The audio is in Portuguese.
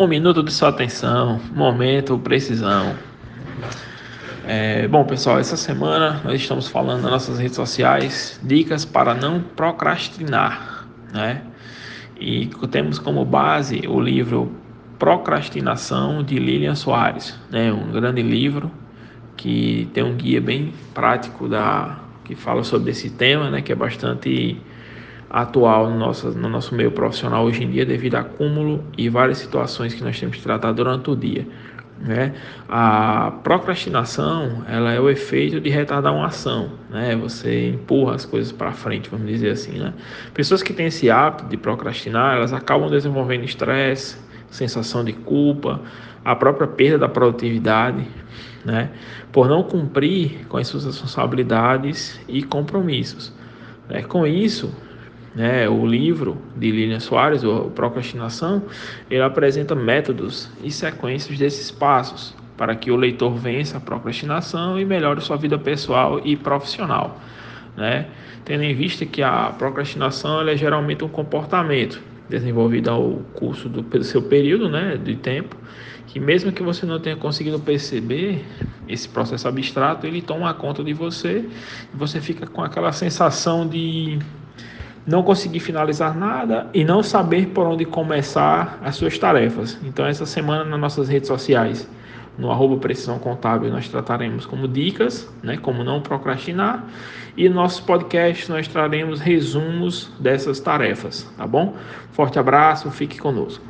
Um minuto de sua atenção, momento, precisão. É, bom, pessoal, essa semana nós estamos falando nas nossas redes sociais dicas para não procrastinar, né? E temos como base o livro Procrastinação de Lilian Soares, né? Um grande livro que tem um guia bem prático da que fala sobre esse tema, né? Que é bastante atual no nosso, no nosso meio profissional hoje em dia devido a acúmulo e várias situações que nós temos que tratar durante o dia. Né? A procrastinação ela é o efeito de retardar uma ação, né? Você empurra as coisas para frente, vamos dizer assim, né? Pessoas que têm esse hábito de procrastinar, elas acabam desenvolvendo estresse, sensação de culpa, a própria perda da produtividade, né? Por não cumprir com as suas responsabilidades e compromissos. Né? Com isso, né, o livro de Lilian Soares, o Procrastinação, ele apresenta métodos e sequências desses passos para que o leitor vença a procrastinação e melhore sua vida pessoal e profissional. Né? Tendo em vista que a procrastinação é geralmente um comportamento desenvolvido ao curso do seu período né, de tempo, que mesmo que você não tenha conseguido perceber esse processo abstrato, ele toma conta de você e você fica com aquela sensação de não conseguir finalizar nada e não saber por onde começar as suas tarefas. Então, essa semana nas nossas redes sociais, no arroba Precisão Contábil, nós trataremos como dicas, né, como não procrastinar, e no nosso podcast nós traremos resumos dessas tarefas, tá bom? Forte abraço, fique conosco.